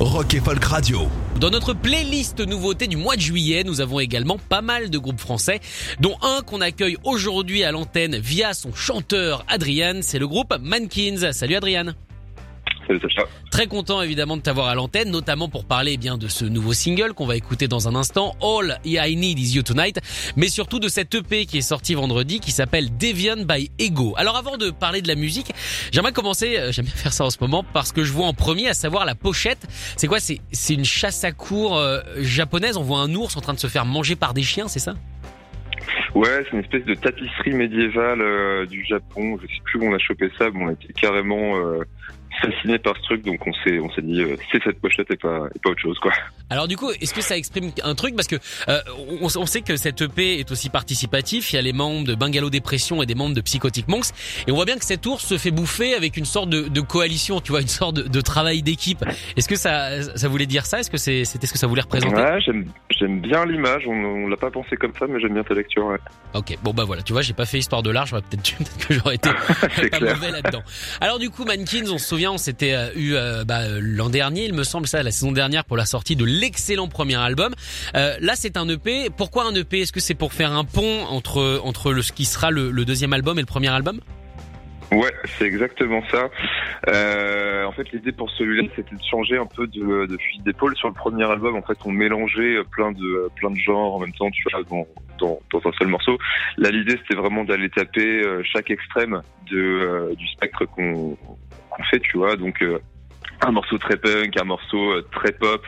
Rock et Folk Radio. Dans notre playlist nouveauté du mois de juillet, nous avons également pas mal de groupes français, dont un qu'on accueille aujourd'hui à l'antenne via son chanteur Adrian, c'est le groupe Mankins. Salut Adrian. Salut Sacha. Très content évidemment de t'avoir à l'antenne, notamment pour parler eh bien de ce nouveau single qu'on va écouter dans un instant, All I Need Is You Tonight, mais surtout de cette EP qui est sortie vendredi qui s'appelle Deviant by Ego. Alors avant de parler de la musique, j'aimerais commencer, euh, j'aime bien faire ça en ce moment parce que je vois en premier à savoir la pochette. C'est quoi? C'est c'est une chasse à cour euh, japonaise. On voit un ours en train de se faire manger par des chiens, c'est ça? Ouais, c'est une espèce de tapisserie médiévale euh, du Japon. Je sais plus où on a chopé ça, mais on a été carrément euh, fasciné par ce truc, donc on s'est on s'est dit euh, c'est cette pochette et pas et pas autre chose quoi. Alors du coup, est-ce que ça exprime un truc? Parce que euh, on, on sait que cette EP est aussi participatif. Il y a les membres de Bungalow Dépression et des membres de Psychotic Monks, et on voit bien que cet ours se fait bouffer avec une sorte de, de coalition, tu vois, une sorte de, de travail d'équipe. Est-ce que ça ça voulait dire ça? Est-ce que c'est c'était ce que ça voulait représenter Ouais, j'aime j'aime bien l'image. On, on l'a pas pensé comme ça, mais j'aime bien ta lecture. Ouais. Ok, bon bah voilà, tu vois, j'ai pas fait histoire de l'art, peut-être peut-être que j'aurais été pas clair. mauvais là-dedans. Alors du coup, Mankins, on se souvient, on s'était euh, eu euh, bah, euh, l'an dernier, il me semble ça, la saison dernière pour la sortie de l'excellent premier album. Là, c'est un EP. Pourquoi un EP Est-ce que c'est pour faire un pont entre entre ce qui sera le, deuxième album et le premier album? Ouais, c'est exactement ça. En fait, l'idée pour celui-là, c'était de changer un peu de, de fusil d'épaule. Sur le premier album, en fait, on mélangeait plein de plein de genres en même temps, tu vois, dans, dans, un seul morceau. Là, l'idée, c'était vraiment d'aller taper chaque extrême de du spectre qu'on qu'on fait, tu vois. Donc, euh, un morceau très punk, un morceau euh, très pop,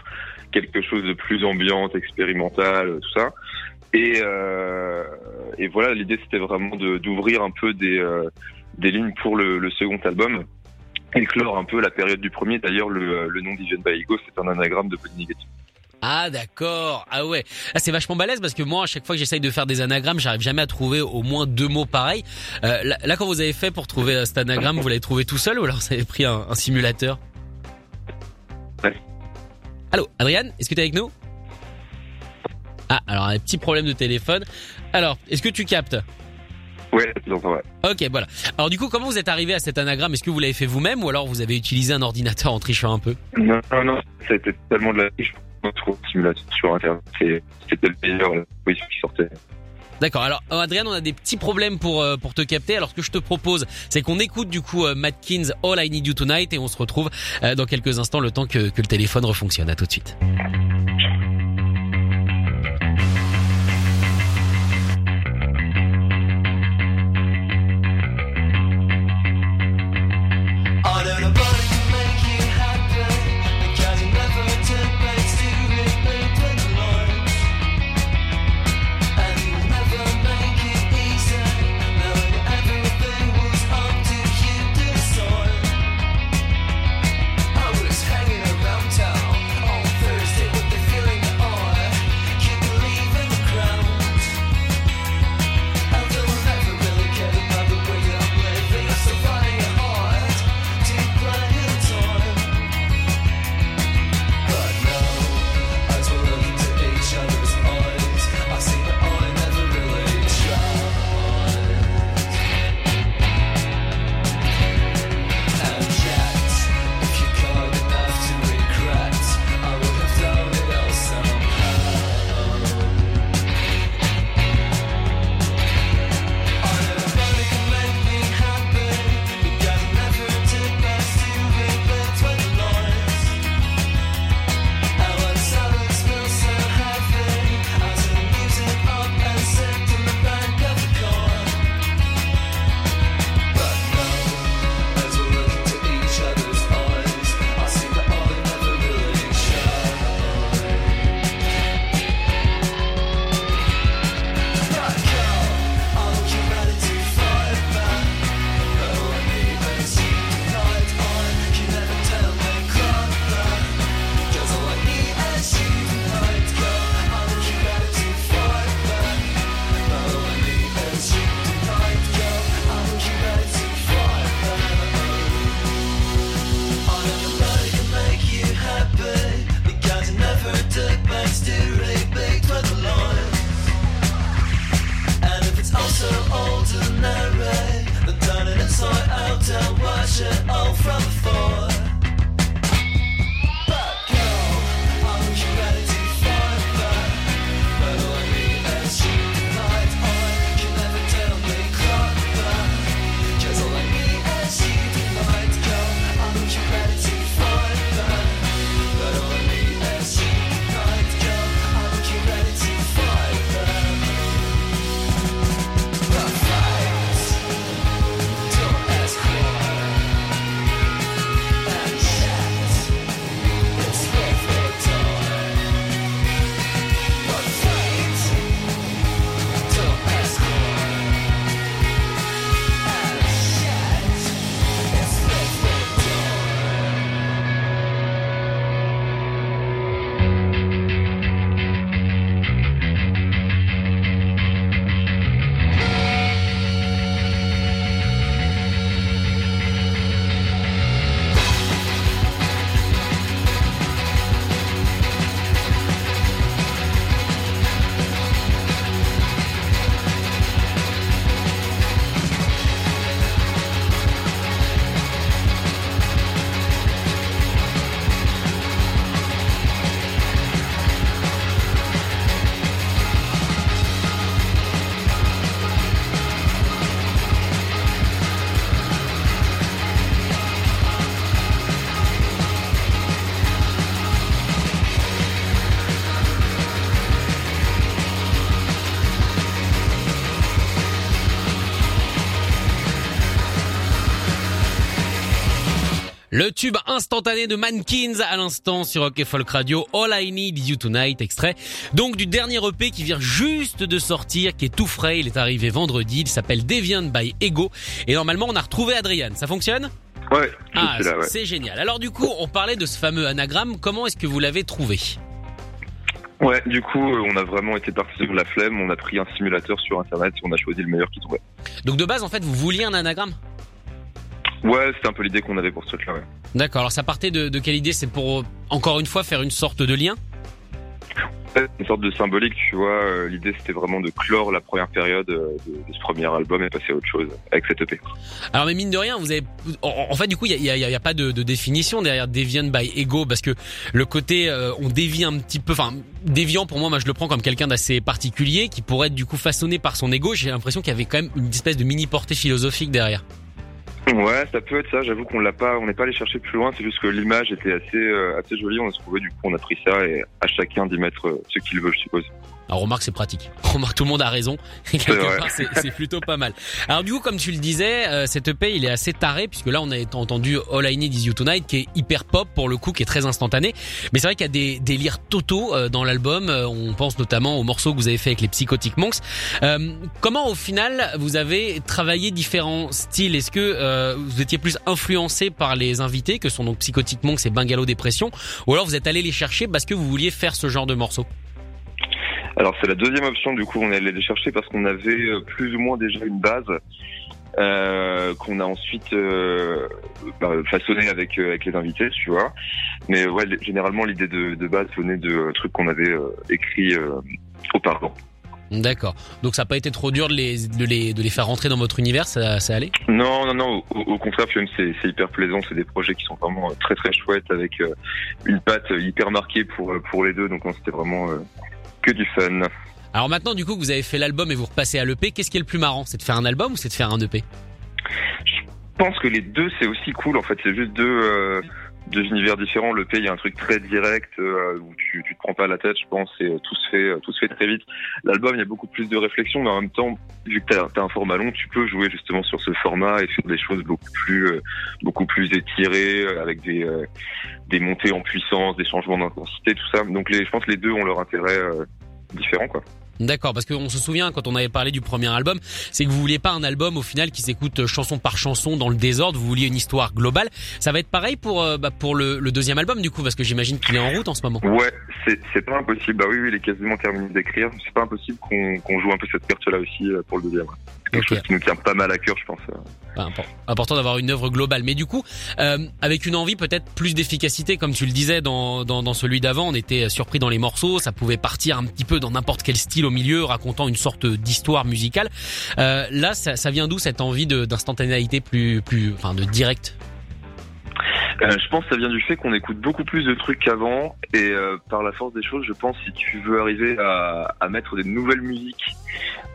quelque chose de plus ambiante, expérimental, euh, tout ça. Et, voilà, l'idée, c'était vraiment d'ouvrir un peu des lignes pour le, second album et clore un peu la période du premier. D'ailleurs, le, nom by Ego, c'est un anagramme de body négatif. Ah d'accord. Ah ouais. Ah, c'est vachement balèze parce que moi, à chaque fois que j'essaye de faire des anagrammes, j'arrive jamais à trouver au moins deux mots pareils. Euh, là, là, quand vous avez fait pour trouver euh, cet anagramme, vous l'avez trouvé tout seul ou alors vous avez pris un, un simulateur? Ouais. Allô, Adrien, est-ce que tu es avec nous? Ah, alors un petit problème de téléphone. Alors, est-ce que tu captes? Ouais, donc ouais. Ok, voilà. Alors du coup, comment vous êtes arrivé à cet anagramme? Est-ce que vous l'avez fait vous-même ou alors vous avez utilisé un ordinateur en trichant un peu? Non, non, non, été tellement de la triche. On trouve simulateur sur Internet. C'était le meilleur qui sortait. D'accord. Alors, euh, Adrien, on a des petits problèmes pour euh, pour te capter. Alors, ce que je te propose, c'est qu'on écoute du coup euh, Matkins All I Need You Tonight et on se retrouve euh, dans quelques instants, le temps que, que le téléphone refonctionne. À tout de suite. Le tube instantané de Mankins à l'instant sur Rock Folk Radio. All I Need Is You Tonight, extrait. Donc du dernier EP qui vient juste de sortir, qui est tout frais. Il est arrivé vendredi. Il s'appelle Deviant by Ego. Et normalement, on a retrouvé Adrian. Ça fonctionne? Ouais, Ah, c'est là, ouais. c'est génial. Alors du coup, on parlait de ce fameux anagramme. Comment est-ce que vous l'avez trouvé? Ouais, du coup, euh, on a vraiment été parti sur la flemme. On a pris un simulateur sur internet et on a choisi le meilleur qui trouvait. Donc de base, en fait, vous vouliez un anagramme? Ouais, c'était un peu l'idée qu'on avait pour ce truc-là, ouais. D'accord. Alors ça partait de, de quelle idée? C'est pour, euh, encore une fois, faire une sorte de lien? Une sorte de symbolique, tu vois. euh, L'idée, c'était vraiment de clore la première période euh, de, de ce premier album et passer à autre chose avec cette EP. Alors mais mine de rien, vous avez, en, fait du coup il y a, y a- il y a pas de, de définition derrière Deviant by Ego parce que le côté euh, on dévie un petit peu, enfin déviant pour moi, moi je le prends comme quelqu'un d'assez particulier qui pourrait être du coup façonné par son ego. J'ai l'impression qu'il y avait quand même une espèce de mini portée philosophique derrière. Ouais, ça peut être ça. J'avoue qu'on l'a pas, on n'est pas allé chercher plus loin. C'est juste que l'image était assez, euh, assez jolie. On a trouvé, du coup, on a pris ça et à chacun d'y mettre euh, ce qu'il veut, je suppose. Alors remarque c'est pratique. Remarque tout le monde a raison. Quelque part c'est plutôt pas mal. Alors du coup comme tu le disais, euh, cette EP il est assez taré puisque là on a entendu All I Need Is You Tonight qui est hyper pop pour le coup, qui est très instantané. Mais c'est vrai qu'il y a des délires totaux euh, dans l'album. Euh, On pense notamment au morceau que vous avez fait avec les Psychotic Monks. Euh, comment au final vous avez travaillé différents styles? Est-ce que euh, vous étiez plus influencé par les invités que sont donc Psychotic Monks et Bungalow Dépression, ou alors vous êtes allé les chercher parce que vous vouliez faire ce genre de morceau Alors c'est la deuxième option. Du coup, on est allé les chercher parce qu'on avait euh, plus ou moins déjà une base euh, qu'on a ensuite euh, bah, façonné avec euh, avec les invités, tu vois. Mais ouais, généralement l'idée de, de base venait de trucs qu'on avait écrits auparavant. D'accord. Donc ça n'a pas été trop dur de les, de les, de les faire rentrer dans votre univers, ça, ça allait? Non, non, non. Au, au contraire, c'est c'est hyper plaisant. C'est des projets qui sont vraiment très très chouettes avec une patte hyper marquée pour pour les deux. Donc non, c'était vraiment que du fun. Alors maintenant, du coup, que vous avez fait l'album et vous repassez à l'EP, qu'est-ce qui est le plus marrant C'est de faire un album ou c'est de faire un EP Je pense que les deux c'est aussi cool. En fait, c'est juste deux euh, deux univers différents. Le P, il y a un truc très direct euh, où tu tu te prends pas la tête. Je pense et euh, tout se fait euh, tout se fait très vite. L'album, il y a beaucoup plus de réflexion, mais en même temps, vu que t'as as un format long, tu peux jouer justement sur ce format et faire des choses beaucoup plus euh, beaucoup plus étirées euh, avec des euh, des montées en puissance, des changements d'intensité, tout ça. Donc les, je pense les deux ont leur intérêt différent, quoi. D'accord, parce qu'on se souvient quand on avait parlé du premier album, c'est que vous vouliez pas un album au final qui s'écoute chanson par chanson dans le désordre, vous vouliez une histoire globale. Ça va être pareil pour euh, bah, pour le, deuxième album du coup, parce que j'imagine qu'il est en route en ce moment. Ouais, c'est pas impossible. Bah oui, il est quasiment terminé d'écrire. C'est pas impossible qu'on qu'on joue un peu cette carte-là aussi euh, pour le deuxième. Quelque chose qui nous tient pas mal à cœur, je pense. important d'avoir une œuvre globale. Mais du coup, euh, avec une envie peut-être plus d'efficacité, comme tu le disais dans, dans, dans celui d'avant, on était surpris dans les morceaux, ça pouvait partir un petit peu dans n'importe quel style au milieu, racontant une sorte d'histoire musicale. Euh, là, ça, ça vient d'où cette envie de- d'instantanéité plus, plus, enfin, de direct? Euh, je pense que ça vient du fait qu'on écoute beaucoup plus de trucs qu'avant et euh, par la force des choses, je pense si tu veux arriver à, mettre des nouvelles musiques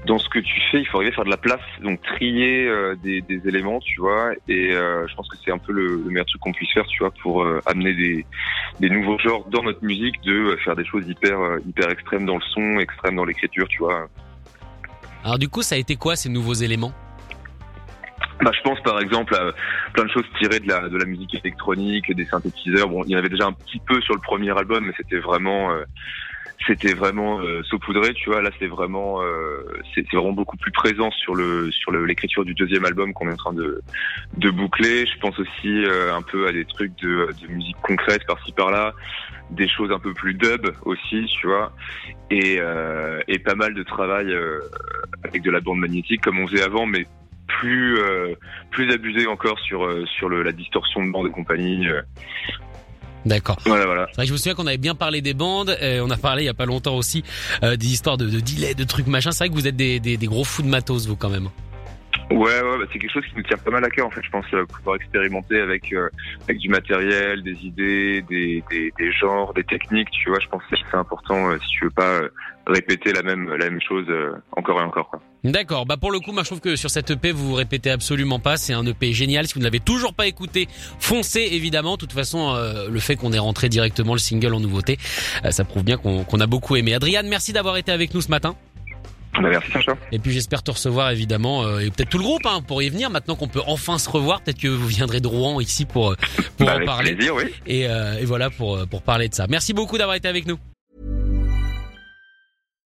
dans ce que tu fais, il faut arriver à faire de la place, donc trier euh, des, éléments, tu vois. Et je pense que c'est un peu le, le meilleur truc qu'on puisse faire, tu vois, pour amener des, des nouveaux genres dans notre musique, de faire des choses hyper hyper extrêmes dans le son, extrêmes dans l'écriture, tu vois. Alors du coup, ça a été quoi ces nouveaux éléments? Bah, je pense par exemple à plein de choses tirées de la de la musique électronique, des synthétiseurs. Bon, il y en avait déjà un petit peu sur le premier album, mais c'était vraiment euh, c'était vraiment euh, saupoudré, tu vois. Là, c'est vraiment euh, c'est vraiment beaucoup plus présent sur le sur l'écriture du deuxième album qu'on est en train de de boucler. Je pense aussi euh, un peu à des trucs de de musique concrète par-ci par-là, des choses un peu plus dub aussi, tu vois, et euh, et pas mal de travail euh, avec de la bande magnétique comme on faisait avant, mais plus euh, plus abusé encore sur euh, sur le, la distorsion de bande et compagnie. euh. D'accord. Voilà, voilà. C'est vrai que je me souviens qu'on avait bien parlé des bandes, on a parlé il y a pas longtemps aussi euh, des histoires de, de delay, de trucs machin. C'est vrai que vous êtes des, des, des gros fous de matos, vous quand même. Ouais, ouais, bah, c'est quelque chose qui nous tient pas mal à cœur en fait. Je pense euh, pouvoir expérimenter avec avec du matériel, des idées, des, des des genres, des techniques. Tu vois, je pense que c'est important si tu veux pas répéter la même la même chose encore et encore. Quoi. D'accord. Bah pour le coup, moi je trouve que sur cette EP, vous vous répétez absolument pas. C'est un EP génial. Si vous ne l'avez toujours pas écouté, foncez évidemment. De toute façon, euh, le fait qu'on ait rentré directement le single en nouveauté, euh, ça prouve bien qu'on qu'on a beaucoup aimé. Adriane, merci d'avoir été avec nous ce matin. Bah, merci Sacha. Et puis j'espère te recevoir évidemment euh, et peut-être tout le groupe hein, pour y venir. Maintenant qu'on peut enfin se revoir, peut-être que vous viendrez de Rouen ici pour euh, pour Bah, en avec parler. plaisir, oui. Et, euh, et voilà pour pour parler de ça. Merci beaucoup d'avoir été avec nous.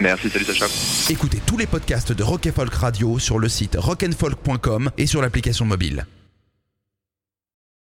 Merci, salut Sacha. Écoutez tous les podcasts de Rock Folk Radio sur le site rockandfolk.com et sur l'application mobile.